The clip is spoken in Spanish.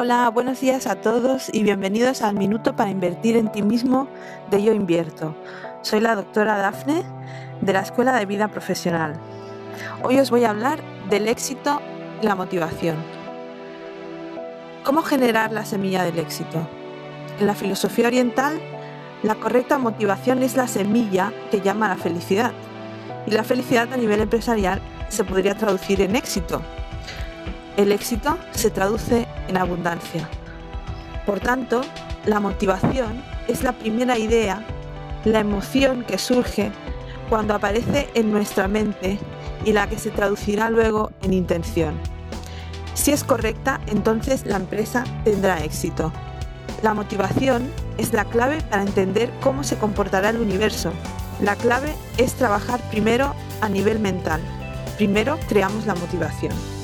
Hola, buenos días a todos y bienvenidos al Minuto para Invertir en Ti mismo de Yo Invierto. Soy la doctora Dafne de la Escuela de Vida Profesional. Hoy os voy a hablar del éxito y la motivación. ¿Cómo generar la semilla del éxito? En la filosofía oriental, la correcta motivación es la semilla que llama a la felicidad. Y la felicidad a nivel empresarial se podría traducir en éxito, el éxito se traduce en abundancia. Por tanto, la motivación es la primera idea, la emoción que surge cuando aparece en nuestra mente y la que se traducirá luego en intención. Si es correcta, entonces la empresa tendrá éxito. La motivación es la clave para entender cómo se comportará el universo. La clave es trabajar primero a nivel mental. Primero creamos la motivación.